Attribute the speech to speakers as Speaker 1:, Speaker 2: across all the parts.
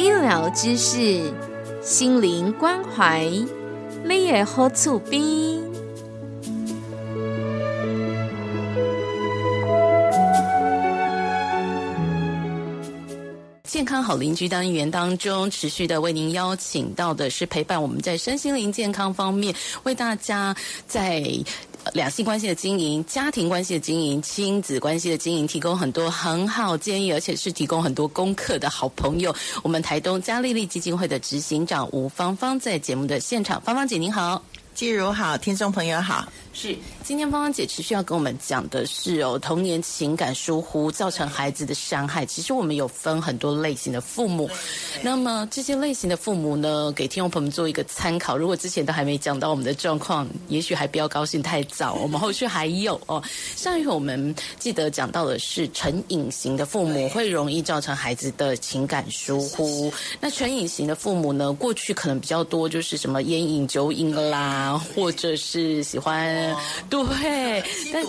Speaker 1: 医疗知识，心灵关怀，你也好厝边。健康好邻居单元当中，持续的为您邀请到的是陪伴我们在身心灵健康方面，为大家在两性关系的经营、家庭关系的经营、亲子关系的经营，提供很多很好建议，而且是提供很多功课的好朋友。我们台东嘉丽丽基金会的执行长吴芳芳在节目的现场，芳芳姐您好，
Speaker 2: 季如好，听众朋友好。
Speaker 1: 是，今天芳芳姐持续要跟我们讲的是哦，童年情感疏忽造成孩子的伤害。其实我们有分很多类型的父母，那么这些类型的父母呢，给听众朋友们做一个参考。如果之前都还没讲到我们的状况，也许还不要高兴太早，我们后续还有哦。上一回我们记得讲到的是成瘾型的父母会容易造成孩子的情感疏忽。那成瘾型的父母呢，过去可能比较多就是什么烟瘾、酒瘾啦，或者是喜欢。对，但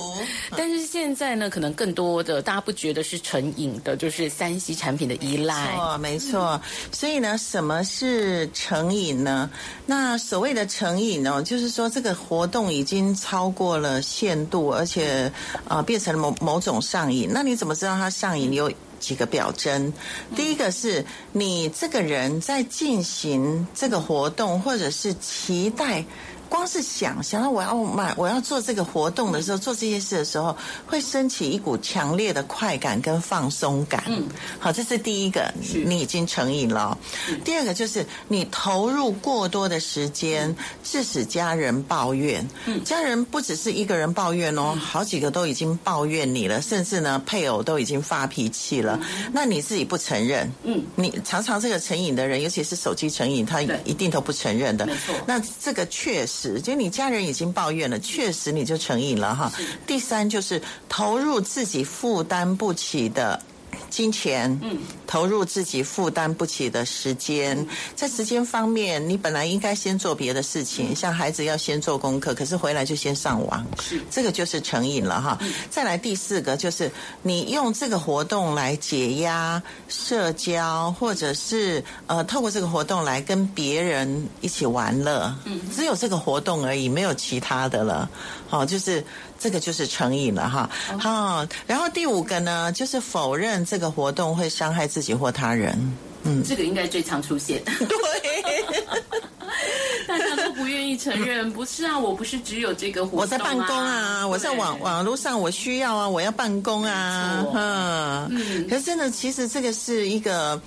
Speaker 1: 但是现在呢，可能更多的大家不觉得是成瘾的，就是三 C 产品的依赖。
Speaker 2: 错，没错。所以呢，什么是成瘾呢？那所谓的成瘾呢，就是说这个活动已经超过了限度，而且啊变成了某某种上瘾。那你怎么知道它上瘾？有几个表征。第一个是你这个人在进行这个活动，或者是期待。光是想想到我要买，我要做这个活动的时候，做这些事的时候，会升起一股强烈的快感跟放松感。嗯，好，这是第一个，你已经成瘾了。第二个就是你投入过多的时间，致使家人抱怨。嗯，家人不只是一个人抱怨哦，好几个都已经抱怨你了，甚至呢，配偶都已经发脾气了。那你自己不承认？嗯，你常常这个成瘾的人，尤其是手机成瘾，他一定都不承认的。
Speaker 1: 没错，
Speaker 2: 那这个确实。就你家人已经抱怨了，确实你就成瘾了哈。第三就是投入自己负担不起的。金钱，嗯，投入自己负担不起的时间，在时间方面，你本来应该先做别的事情，像孩子要先做功课，可是回来就先上网，
Speaker 1: 是。
Speaker 2: 这个就是成瘾了哈。再来第四个就是你用这个活动来解压、社交，或者是呃透过这个活动来跟别人一起玩乐，嗯，只有这个活动而已，没有其他的了，好，就是。这个就是成瘾了哈，好，然后第五个呢，就是否认这个活动会伤害自己或他人，
Speaker 1: 嗯，这个应该最常出现，
Speaker 2: 对，
Speaker 1: 大家都不愿意承认，不是啊，我不是只有这个活动，
Speaker 2: 我在办公啊，我在网网络上我需要啊，我要办公啊，嗯，可是真的，其实这个是一个。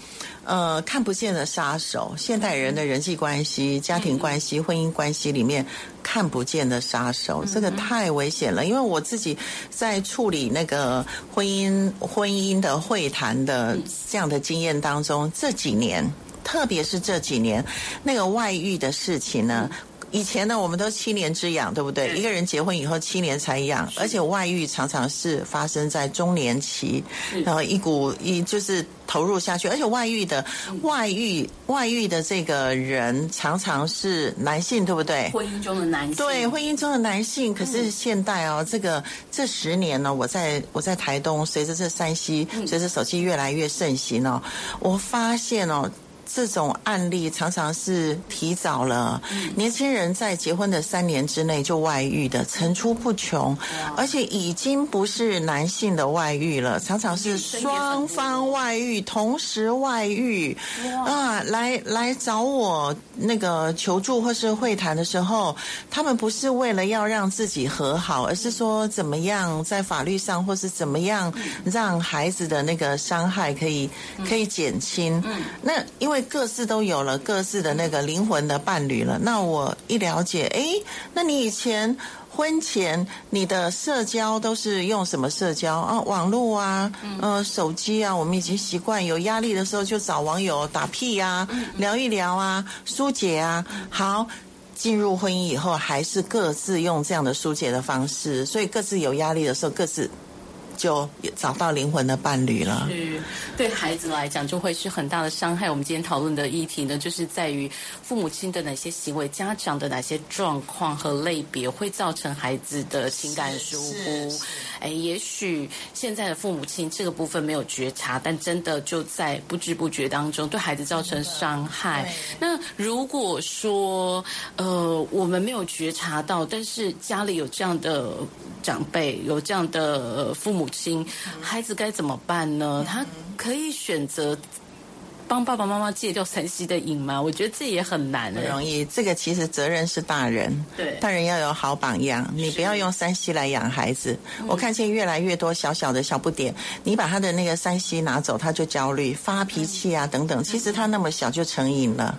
Speaker 2: 呃，看不见的杀手，现代人的人际关系、家庭关系、婚姻关系里面看不见的杀手，这个太危险了。因为我自己在处理那个婚姻、婚姻的会谈的这样的经验当中，这几年，特别是这几年，那个外遇的事情呢。以前呢，我们都七年之痒，对不对？一个人结婚以后七年才痒，而且外遇常常是发生在中年期，然后一股一就是投入下去，而且外遇的外遇外遇的这个人常常是男性，对不对？
Speaker 1: 婚姻中的男性
Speaker 2: 对婚姻中的男性，可是现代哦，这个这十年呢，我在我在台东，随着这山西，随着手机越来越盛行哦，我发现哦。这种案例常常是提早了，年轻人在结婚的三年之内就外遇的层出不穷，而且已经不是男性的外遇了，常常是双方外遇，同时外遇。啊，来来找我那个求助或是会谈的时候，他们不是为了要让自己和好，而是说怎么样在法律上或是怎么样让孩子的那个伤害可以可以减轻。那因为。各自都有了各自的那个灵魂的伴侣了。那我一了解，哎，那你以前婚前你的社交都是用什么社交啊？网络啊，呃，手机啊，我们已经习惯有压力的时候就找网友打屁呀，聊一聊啊，疏解啊。好，进入婚姻以后还是各自用这样的疏解的方式，所以各自有压力的时候各自。就找到灵魂的伴侣了。
Speaker 1: 是，对孩子来讲就会是很大的伤害。我们今天讨论的议题呢，就是在于父母亲的哪些行为、家长的哪些状况和类别，会造成孩子的情感疏忽。哎，也许现在的父母亲这个部分没有觉察，但真的就在不知不觉当中对孩子造成伤害。那如果说呃我们没有觉察到，但是家里有这样的长辈，有这样的父母亲，孩子该怎么办呢？他可以选择。帮爸爸妈妈戒掉三 C 的瘾吗？我觉得这也很难。
Speaker 2: 不容易，这个其实责任是大人。
Speaker 1: 对，
Speaker 2: 大人要有好榜样。你不要用三 C 来养孩子。我看见越来越多小小的小不点，你把他的那个三 C 拿走，他就焦虑、发脾气啊等等。其实他那么小就成瘾了。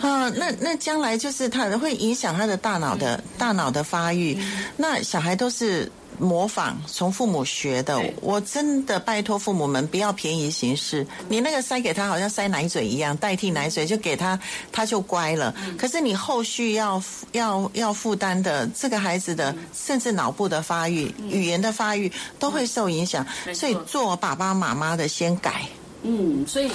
Speaker 2: 啊，那那将来就是他会影响他的大脑的大脑的发育。那小孩都是。模仿从父母学的，我真的拜托父母们不要便宜行事。你那个塞给他，好像塞奶嘴一样，代替奶嘴就给他，他就乖了。可是你后续要要要负担的，这个孩子的甚至脑部的发育、语言的发育都会受影响。所以做爸爸妈妈的先改。
Speaker 1: 嗯，所以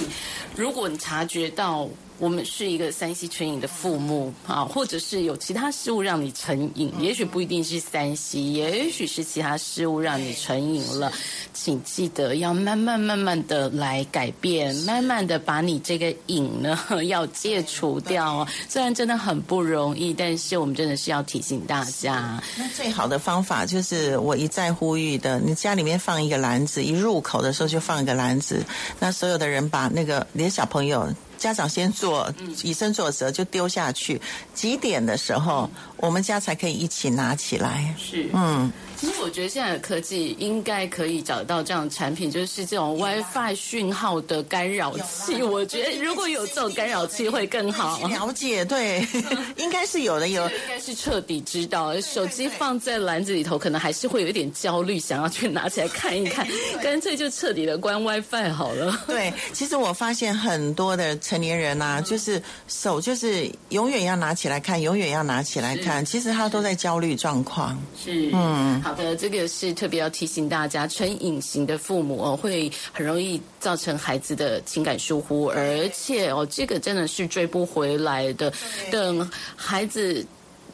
Speaker 1: 如果你察觉到。我们是一个三西成瘾的父母啊，或者是有其他事物让你成瘾，也许不一定是三西也许是其他事物让你成瘾了，请记得要慢慢慢慢的来改变，慢慢的把你这个瘾呢 要戒除掉。虽然真的很不容易，但是我们真的是要提醒大家。
Speaker 2: 那最好的方法就是我一再呼吁的，你家里面放一个篮子，一入口的时候就放一个篮子，那所有的人把那个连小朋友。家长先做，以身作则就丢下去。几点的时候，我们家才可以一起拿起来？
Speaker 1: 是，嗯。其实我觉得现在的科技应该可以找到这样的产品，就是这种 WiFi 讯号的干扰器。我觉得如果有这种干扰器会更好。
Speaker 2: 了解，对，应该是有的，有。
Speaker 1: 应该是彻底知道，手机放在篮子里头，可能还是会有一点焦虑，想要去拿起来看一看。干脆就彻底的关 WiFi 好了。
Speaker 2: 对，其实我发现很多的成年人啊，就是手就是永远要拿起来看，永远要拿起来看，其实他都在焦虑状况。
Speaker 1: 是，嗯。好的，这个是特别要提醒大家，成隐形的父母哦，会很容易造成孩子的情感疏忽，而且哦，这个真的是追不回来的。等孩子。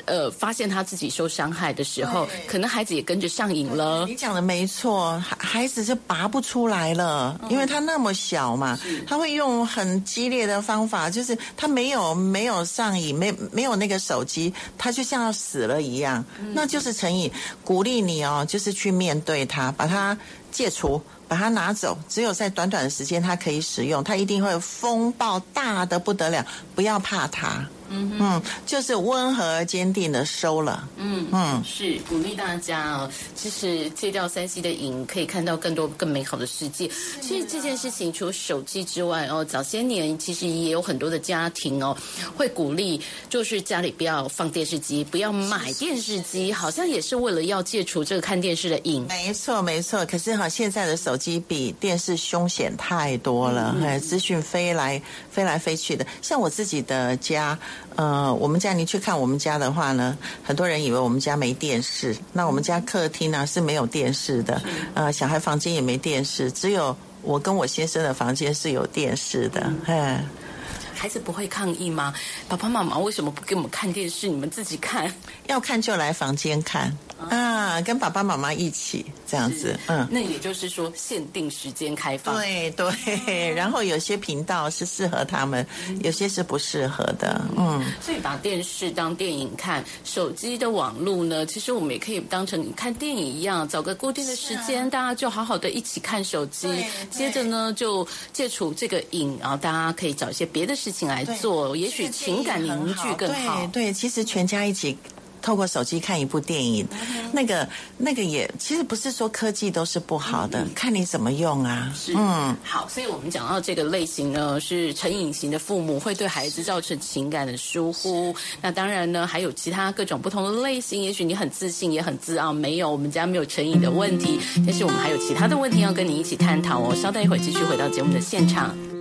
Speaker 1: 呃，发现他自己受伤害的时候，可能孩子也跟着上瘾了。
Speaker 2: 你讲的没错，孩孩子是拔不出来了，因为他那么小嘛，他会用很激烈的方法，就是他没有没有上瘾，没没有那个手机，他就像要死了一样，那就是成瘾。鼓励你哦，就是去面对他，把他戒除，把它拿走。只有在短短的时间，他可以使用，他一定会风暴大的不得了。不要怕他。嗯就是温和而坚定的收了。嗯
Speaker 1: 嗯，是鼓励大家哦。其实戒掉三 C 的瘾，可以看到更多更美好的世界。其实这件事情除了手机之外哦，早些年其实也有很多的家庭哦，会鼓励就是家里不要放电视机，不要买电视机，好像也是为了要戒除这个看电视的瘾。
Speaker 2: 没错没错，可是哈，现在的手机比电视凶险太多了，哎，资讯飞来飞来飞去的。像我自己的家。呃，我们家你去看我们家的话呢，很多人以为我们家没电视。那我们家客厅呢是没有电视的，呃，小孩房间也没电视，只有我跟我先生的房间是有电视的。哎，
Speaker 1: 孩子不会抗议吗？爸爸妈妈为什么不给我们看电视？你们自己看，
Speaker 2: 要看就来房间看。啊，跟爸爸妈妈一起这样子，
Speaker 1: 嗯，那也就是说限定时间开放，
Speaker 2: 对对，然后有些频道是适合他们，有些是不适合的，嗯，
Speaker 1: 所以把电视当电影看，手机的网络呢，其实我们也可以当成你看电影一样，找个固定的时间，大家就好好的一起看手机，接着呢就戒除这个瘾，然后大家可以找一些别的事情来做，也许情感凝聚更好。
Speaker 2: 对，其实全家一起。透过手机看一部电影，那个那个也其实不是说科技都是不好的，看你怎么用啊。
Speaker 1: 嗯，好，所以我们讲到这个类型呢，是成瘾型的父母会对孩子造成情感的疏忽。那当然呢，还有其他各种不同的类型。也许你很自信，也很自傲，没有我们家没有成瘾的问题。但是我们还有其他的问题要跟你一起探讨哦。稍待一会儿，继续回到节目的现场。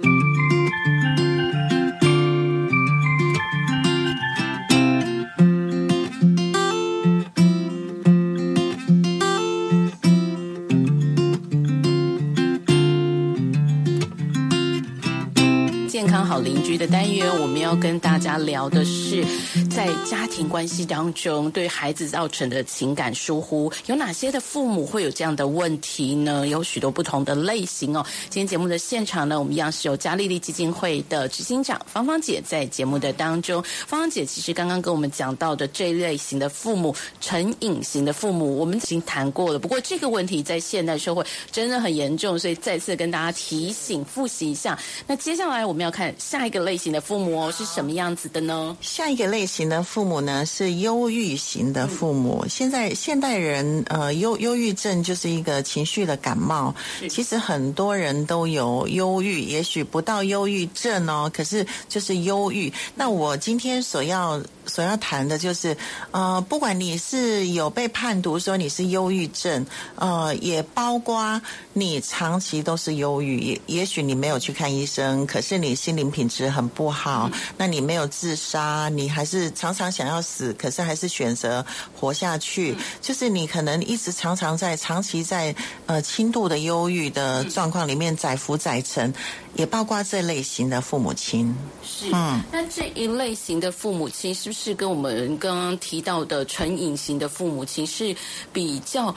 Speaker 1: 邻居的单元，我们要跟大家聊的是，在家庭关系当中对孩子造成的情感疏忽，有哪些的父母会有这样的问题呢？有许多不同的类型哦。今天节目的现场呢，我们一样是有嘉丽丽基金会的执行长芳芳姐在节目的当中。芳芳姐其实刚刚跟我们讲到的这一类型的父母，成瘾型的父母，我们已经谈过了。不过这个问题在现代社会真的很严重，所以再次跟大家提醒、复习一下。那接下来我们要看。下一个类型的父母是什么样子的呢？
Speaker 2: 下一个类型的父母呢是忧郁型的父母。现在现代人呃忧忧郁症就是一个情绪的感冒，其实很多人都有忧郁，也许不到忧郁症哦，可是就是忧郁。那我今天所要。所要谈的就是，呃，不管你是有被判读说你是忧郁症，呃，也包括你长期都是忧郁，也也许你没有去看医生，可是你心灵品质很不好，那你没有自杀，你还是常常想要死，可是还是选择活下去，就是你可能一直常常在长期在呃轻度的忧郁的状况里面载浮载沉。也包括这类型的父母亲，
Speaker 1: 是，嗯，那这一类型的父母亲是不是跟我们刚刚提到的纯隐形的父母亲是比较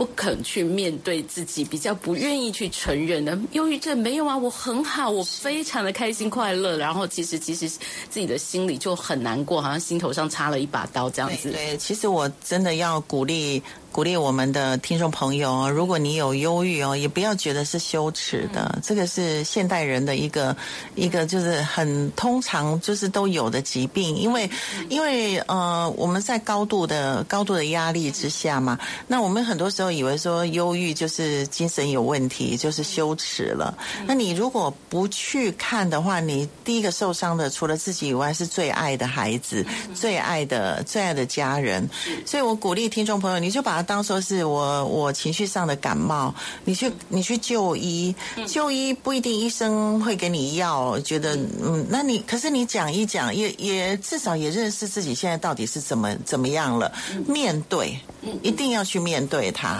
Speaker 1: 不肯去面对自己，比较不愿意去承认的？忧郁症没有啊，我很好，我非常的开心快乐，然后其实其实自己的心里就很难过，好像心头上插了一把刀这样子。
Speaker 2: 对，其实我真的要鼓励。鼓励我们的听众朋友哦，如果你有忧郁哦，也不要觉得是羞耻的，这个是现代人的一个一个就是很通常就是都有的疾病，因为因为呃我们在高度的高度的压力之下嘛，那我们很多时候以为说忧郁就是精神有问题，就是羞耻了。那你如果不去看的话，你第一个受伤的除了自己以外，是最爱的孩子、最爱的最爱的家人。所以我鼓励听众朋友，你就把它。当说是我我情绪上的感冒，你去你去就医，就医不一定医生会给你药，觉得嗯，那你可是你讲一讲，也也至少也认识自己现在到底是怎么怎么样了，面对，一定要去面对它，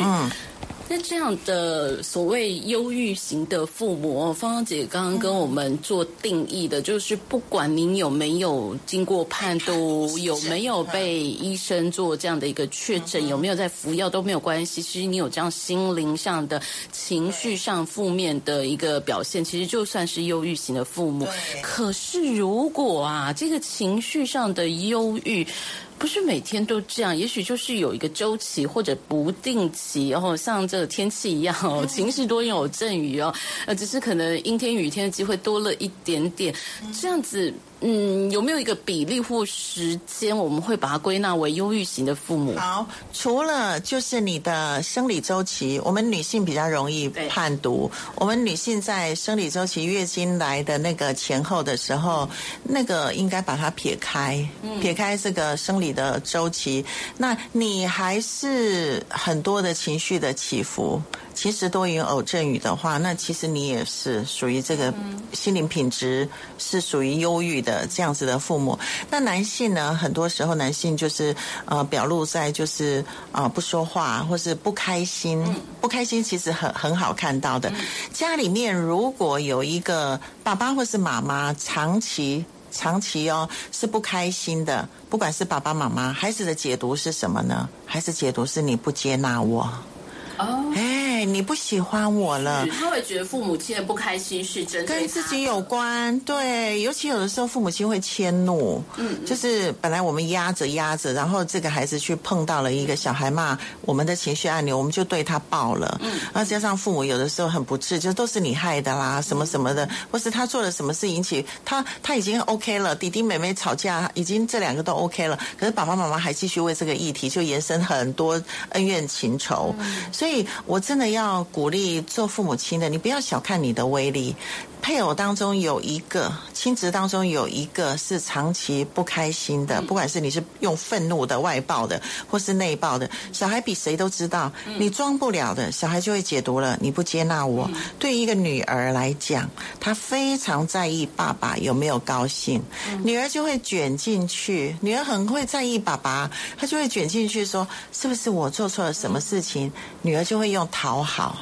Speaker 1: 嗯。那这样的所谓忧郁型的父母，芳芳姐刚刚跟我们做定义的，就是不管您有没有经过判读，有没有被医生做这样的一个确诊，有没有在服药都没有关系。其实你有这样心灵上的、情绪上负面的一个表现，其实就算是忧郁型的父母。可是如果啊，这个情绪上的忧郁。不是每天都这样，也许就是有一个周期或者不定期，然后像这个天气一样哦，晴时多云有阵雨哦，呃，只是可能阴天雨天的机会多了一点点，这样子。嗯，有没有一个比例或时间，我们会把它归纳为忧郁型的父母？
Speaker 2: 好，除了就是你的生理周期，我们女性比较容易判读。我们女性在生理周期、月经来的那个前后的时候，那个应该把它撇开，撇开这个生理的周期。那你还是很多的情绪的起伏。其实多云偶阵雨的话，那其实你也是属于这个心灵品质是属于忧郁的这样子的父母。那男性呢，很多时候男性就是呃表露在就是啊不说话或是不开心，不开心其实很很好看到的。家里面如果有一个爸爸或是妈妈长期长期哦是不开心的，不管是爸爸妈妈，孩子的解读是什么呢？孩子解读是你不接纳我。
Speaker 1: 哦，
Speaker 2: 哎，你不喜欢我了。
Speaker 1: 他会觉得父母亲的不开心是针对
Speaker 2: 跟自己有关，对，尤其有的时候父母亲会迁怒，嗯，就是本来我们压着压着，然后这个孩子去碰到了一个小孩骂我们的情绪按钮，我们就对他爆了，嗯，然后加上父母有的时候很不智，就都是你害的啦，什么什么的，或是他做了什么事引起他他已经 OK 了，弟弟妹妹吵架已经这两个都 OK 了，可是爸爸妈妈还继续为这个议题就延伸很多恩怨情仇，所以所以我真的要鼓励做父母亲的，你不要小看你的威力。配偶当中有一个，亲职当中有一个是长期不开心的，不管是你是用愤怒的外爆的，或是内爆的，小孩比谁都知道，你装不了的，小孩就会解读了。你不接纳我，对于一个女儿来讲，她非常在意爸爸有没有高兴，女儿就会卷进去，女儿很会在意爸爸，她就会卷进去说，是不是我做错了什么事情？女儿就会用讨好。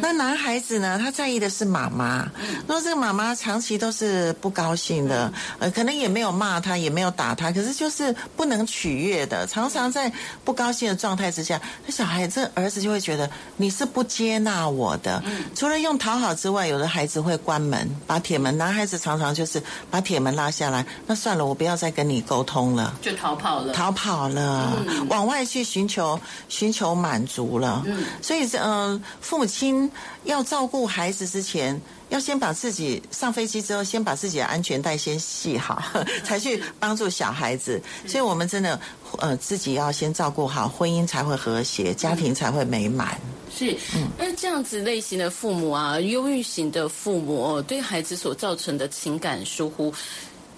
Speaker 2: 那男孩子呢？他在意的是妈妈。如果这个妈妈长期都是不高兴的，呃，可能也没有骂他，也没有打他，可是就是不能取悦的，常常在不高兴的状态之下，那小孩这儿子就会觉得你是不接纳我的。除了用讨好之外，有的孩子会关门，把铁门。男孩子常常就是把铁门拉下来，那算了，我不要再跟你沟通了。
Speaker 1: 就逃跑了。
Speaker 2: 逃跑了，往外去寻求寻求满足了。嗯，所以这呃，父母亲要照顾孩子之前，要先把自己上飞机之后，先把自己的安全带先系好，才去帮助小孩子。所以我们真的呃，自己要先照顾好，婚姻才会和谐，家庭才会美满。
Speaker 1: 是，那这样子类型的父母啊，忧郁型的父母哦，对孩子所造成的情感疏忽。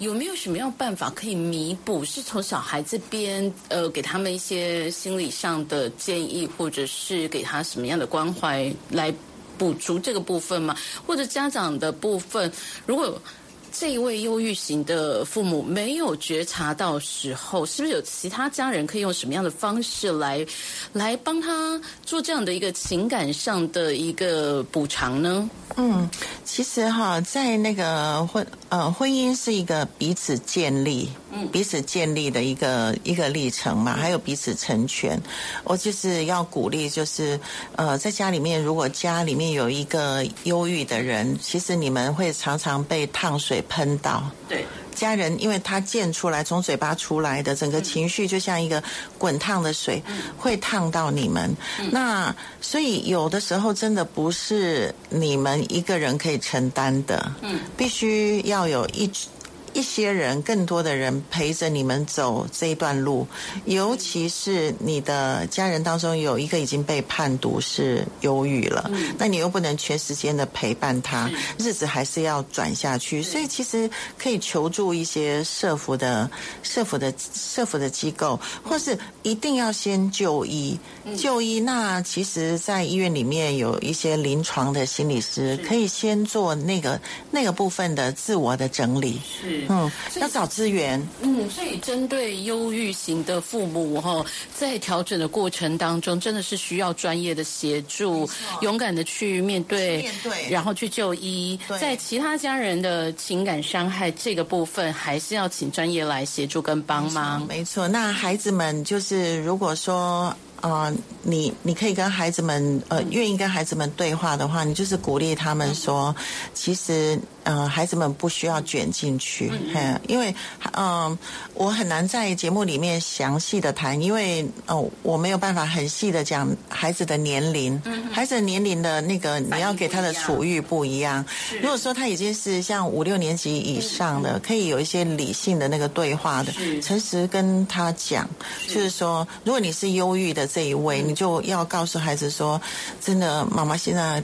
Speaker 1: 有没有什么样办法可以弥补？是从小孩这边呃，给他们一些心理上的建议，或者是给他什么样的关怀来补足这个部分吗？或者家长的部分，如果这一位忧郁型的父母没有觉察到时候，是不是有其他家人可以用什么样的方式来来帮他做这样的一个情感上的一个补偿呢？
Speaker 2: 嗯，其实哈，在那个婚呃婚姻是一个彼此建立，嗯，彼此建立的一个一个历程嘛，还有彼此成全。我就是要鼓励，就是呃，在家里面，如果家里面有一个忧郁的人，其实你们会常常被烫水喷到。
Speaker 1: 对。
Speaker 2: 家人，因为他溅出来，从嘴巴出来的整个情绪就像一个滚烫的水，会烫到你们。那所以有的时候真的不是你们一个人可以承担的，嗯必须要有一。一些人，更多的人陪着你们走这一段路，尤其是你的家人当中有一个已经被判读是忧郁了，那你又不能全时间的陪伴他，日子还是要转下去。所以其实可以求助一些社服的、社服的、社服的机构，或是一定要先就医。就医，那其实，在医院里面有一些临床的心理师，可以先做那个那个部分的自我的整理。
Speaker 1: 是。
Speaker 2: 嗯，要找资源。
Speaker 1: 嗯，所以针对忧郁型的父母哈，在调整的过程当中，真的是需要专业的协助，勇敢的去面对，
Speaker 2: 面对，
Speaker 1: 然后去就医。在其他家人的情感伤害这个部分，还是要请专业来协助跟帮忙。
Speaker 2: 没错，那孩子们就是如果说。啊，你你可以跟孩子们，呃，愿意跟孩子们对话的话，你就是鼓励他们说，其实，呃，孩子们不需要卷进去，嗯，因为，嗯，我很难在节目里面详细的谈，因为，哦，我没有办法很细的讲孩子的年龄，孩子的年龄的那个你要给他的处遇不一样。如果说他已经是像五六年级以上的，可以有一些理性的那个对话的，诚实跟他讲，就是说，如果你是忧郁的。这一位，你就要告诉孩子说：“真的，妈妈现在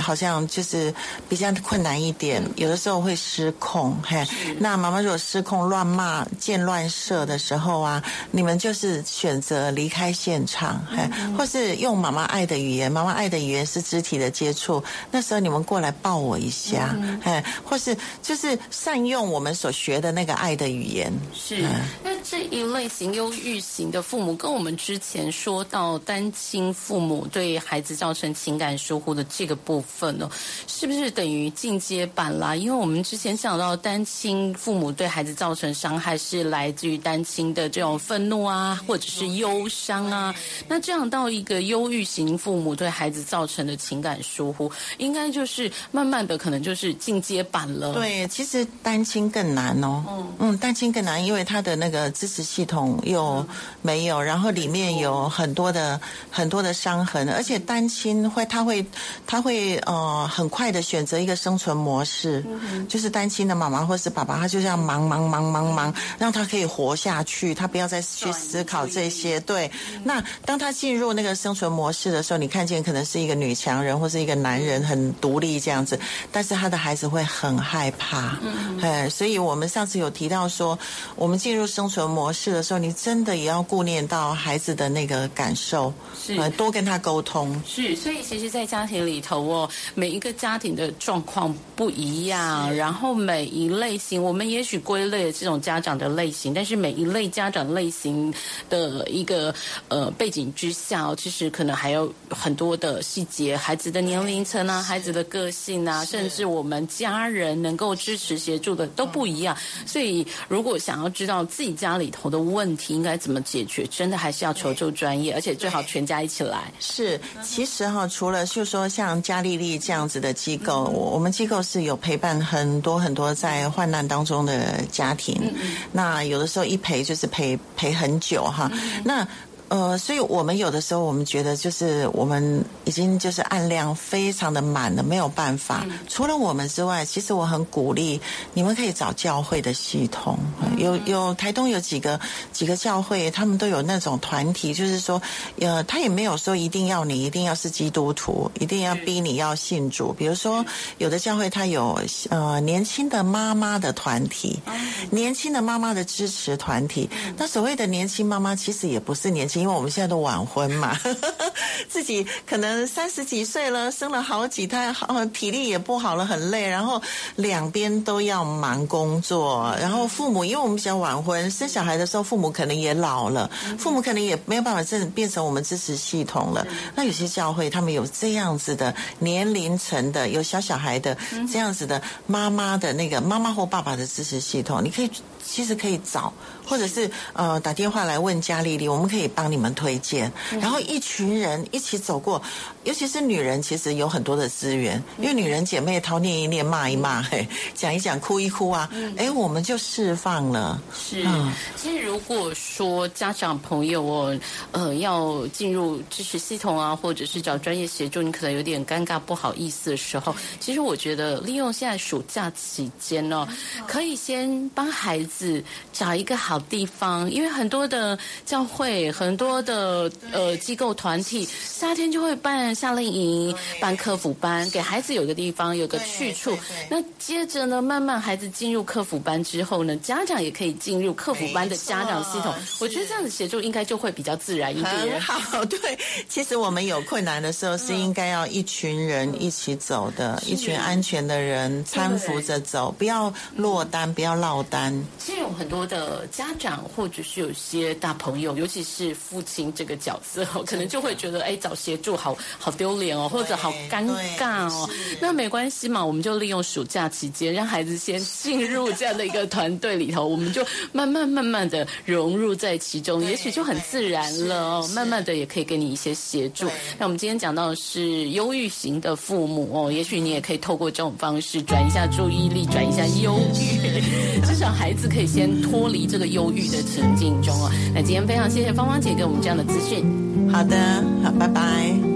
Speaker 2: 好像就是比较困难一点，有的时候会失控。嘿，那妈妈如果失控、乱骂、见乱射的时候啊，你们就是选择离开现场，嘿，或是用妈妈爱的语言。妈妈爱的语言是肢体的接触，那时候你们过来抱我一下，嘿，或是就是善用我们所学的那个爱的语言。
Speaker 1: 是，那这一类型忧郁型的父母，跟我们之前说到单亲父母对孩子造成情感疏忽的这个部分呢，是不是等于进阶版啦？因为我们之前想到单亲父母对孩子造成伤害是来自于单亲的这种愤怒啊，或者是忧伤啊。那这样到一个忧郁型父母对孩子造成的情感疏忽，应该就是慢慢的可能就是进阶版了。
Speaker 2: 对，其实单亲更难哦。嗯嗯，单亲更难，因为他的那个支持系统又没有，然后里面有很多的很多的伤痕，而且单亲会他会他会呃很快的选择一个生存模式，就是单亲的妈妈或是爸爸，他就这样忙忙忙忙忙，让他可以活下去，他不要再去思考这些。对，那当他进入那个生存模式的时候，你看见可能是一个女强人或是一个男人很独立这样子，但是他的孩子会很害怕。嗯，哎，所以我们上次有提到说，我们进入生存模式的时候，你真的也要顾念到孩子的那个感受，
Speaker 1: 是。
Speaker 2: 多跟他沟通。
Speaker 1: 是，所以其实，在家庭里头哦，每一个家庭的状况不一样，然后每一类型，我们也许归类这种家长的类型，但是每一类家长类型的一个呃背景之下，其实可能还有很多的细节，孩子的年龄层啊，孩子的个性啊，甚至我们家人能够支持协助的都不一样。所以，如果想要知道自己家里头的问题应该怎么解决，真的还是要求助专业，而且最好全家一起来。
Speaker 2: 是，其实哈，除了就说像嘉丽丽这样子的机构，我我们机构是有陪伴很多很多在患难当中的家庭。那有的时候一陪就是陪陪很久哈。那。呃，所以我们有的时候，我们觉得就是我们已经就是按量非常的满了，没有办法。除了我们之外，其实我很鼓励你们可以找教会的系统。有有台东有几个几个教会，他们都有那种团体，就是说，呃，他也没有说一定要你一定要是基督徒，一定要逼你要信主。比如说，有的教会他有呃年轻的妈妈的团体，年轻的妈妈的支持团体。那所谓的年轻妈妈，其实也不是年轻。因为我们现在都晚婚嘛，自己可能三十几岁了，生了好几胎，好体力也不好了，很累，然后两边都要忙工作，然后父母，因为我们比较晚婚，生小孩的时候父母可能也老了，父母可能也没有办法真的变成我们支持系统了。那有些教会他们有这样子的年龄层的，有小小孩的这样子的妈妈的那个妈妈或爸爸的支持系统，你可以其实可以找。或者是呃打电话来问嘉丽丽，我们可以帮你们推荐。然后一群人一起走过，尤其是女人，其实有很多的资源，因为女人姐妹掏念一念骂一骂，嘿，讲一讲哭一哭啊，哎，我们就释放了。
Speaker 1: 是，其实如果说家长朋友哦，呃，要进入支持系统啊，或者是找专业协助，你可能有点尴尬不好意思的时候，其实我觉得利用现在暑假期间哦，可以先帮孩子找一个好。地方，因为很多的教会、很多的呃机构团体，夏天就会办夏令营、办客服班，给孩子有个地方、有个去处。那接着呢，慢慢孩子进入客服班之后呢，家长也可以进入客服班的家长系统。我觉得这样子协助应该就会比较自然一点。
Speaker 2: 好，对，其实我们有困难的时候是应该要一群人一起走的，一群安全的人搀扶着走，不要落单，不要落单。
Speaker 1: 其实有很多的家。家长或者是有些大朋友，尤其是父亲这个角色，可能就会觉得，哎，找协助好好丢脸哦，或者好尴尬哦。那没关系嘛，我们就利用暑假期间，让孩子先进入这样的一个团队里头，我们就慢慢慢慢的融入在其中，也许就很自然了哦。慢慢的也可以给你一些协助。那我们今天讲到的是忧郁型的父母哦，也许你也可以透过这种方式转一下注意力，转一下忧郁，至少孩子可以先脱离这个。忧郁的情境中哦，那今天非常谢谢芳芳姐给我们这样的资讯。
Speaker 2: 好的，好，拜拜。